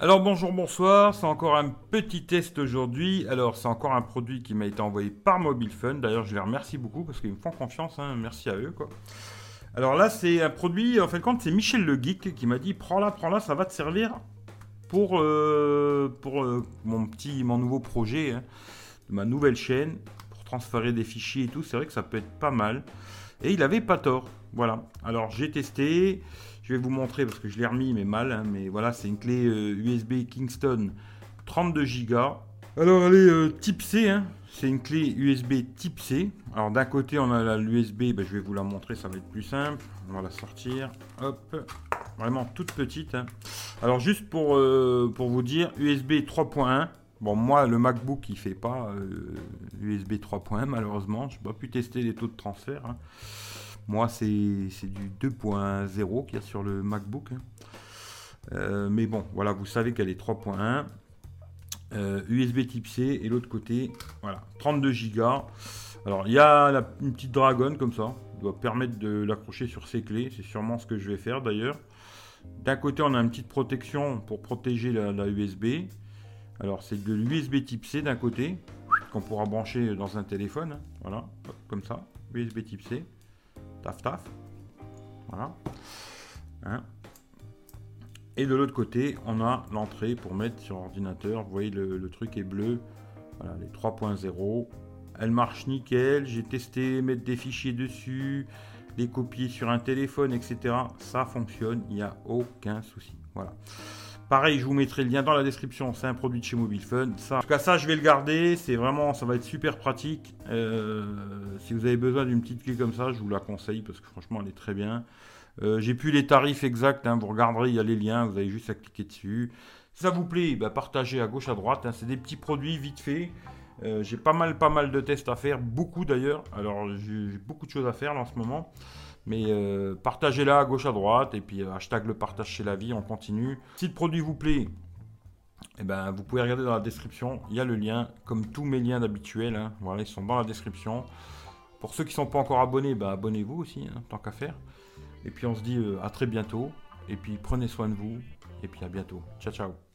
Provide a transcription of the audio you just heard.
Alors bonjour, bonsoir, c'est encore un petit test aujourd'hui. Alors c'est encore un produit qui m'a été envoyé par Mobile Fun. D'ailleurs je les remercie beaucoup parce qu'ils me font confiance, hein. merci à eux quoi. Alors là c'est un produit, en fait compte c'est Michel le Geek qui m'a dit prends-la, prends-la, ça va te servir pour, euh, euh, mon petit, mon nouveau projet, hein, de ma nouvelle chaîne, pour transférer des fichiers et tout. C'est vrai que ça peut être pas mal. Et il avait pas tort. Voilà. Alors j'ai testé. Je vais vous montrer parce que je l'ai remis mais mal. hein, mais voilà, c'est une clé euh, USB Kingston 32 Go. Alors elle est euh, type C. hein. C'est une clé USB type C. Alors d'un côté on a l'USB. je vais vous la montrer. Ça va être plus simple. On va la sortir. Hop. Vraiment toute petite. hein. Alors juste pour, euh, pour vous dire, USB 3.1. Bon, moi, le MacBook, il fait pas euh, USB 3.1, malheureusement. Je n'ai pas pu tester les taux de transfert. Moi, c'est du 2.0 qu'il y a sur le MacBook. hein. Euh, mais bon, voilà, vous savez qu'elle est 3.1. Euh, USB type C et l'autre côté, voilà, 32 Go. Alors, il y a une petite dragonne comme ça. Il doit permettre de l'accrocher sur ses clés. C'est sûrement ce que je vais faire d'ailleurs. D'un côté, on a une petite protection pour protéger la, USB. Alors, c'est de l'USB type C d'un côté, qu'on pourra brancher dans un téléphone. hein. Voilà, comme ça. USB type C. Taf taf. Voilà. Hein. Et de l'autre côté, on a l'entrée pour mettre sur ordinateur. Vous voyez, le, truc est bleu. Voilà, les 3.0. Elle marche nickel. J'ai testé mettre des fichiers dessus, les copier sur un téléphone, etc. Ça fonctionne. Il n'y a aucun souci. Voilà. Pareil, je vous mettrai le lien dans la description. C'est un produit de chez Mobile Fun. En tout cas, ça, je vais le garder. C'est vraiment, ça va être super pratique. Euh, si vous avez besoin d'une petite clé comme ça, je vous la conseille parce que franchement, elle est très bien. Euh, J'ai plus les tarifs exacts. hein. vous regarderez, il y a les liens. Vous avez juste à cliquer dessus. Si ça vous plaît, bah, partagez à gauche, à droite. hein. C'est des petits produits vite fait. Euh, j'ai pas mal, pas mal de tests à faire, beaucoup d'ailleurs. Alors j'ai beaucoup de choses à faire en ce moment. Mais euh, partagez-la à gauche à droite et puis euh, hashtag le partage chez la vie, on continue. Si le produit vous plaît, eh ben, vous pouvez regarder dans la description, il y a le lien, comme tous mes liens d'habituel. hein. Voilà, ils sont dans la description. Pour ceux qui ne sont pas encore abonnés, bah, abonnez-vous aussi, hein, tant qu'à faire. Et puis on se dit à très bientôt. Et puis prenez soin de vous. Et puis à bientôt. Ciao ciao.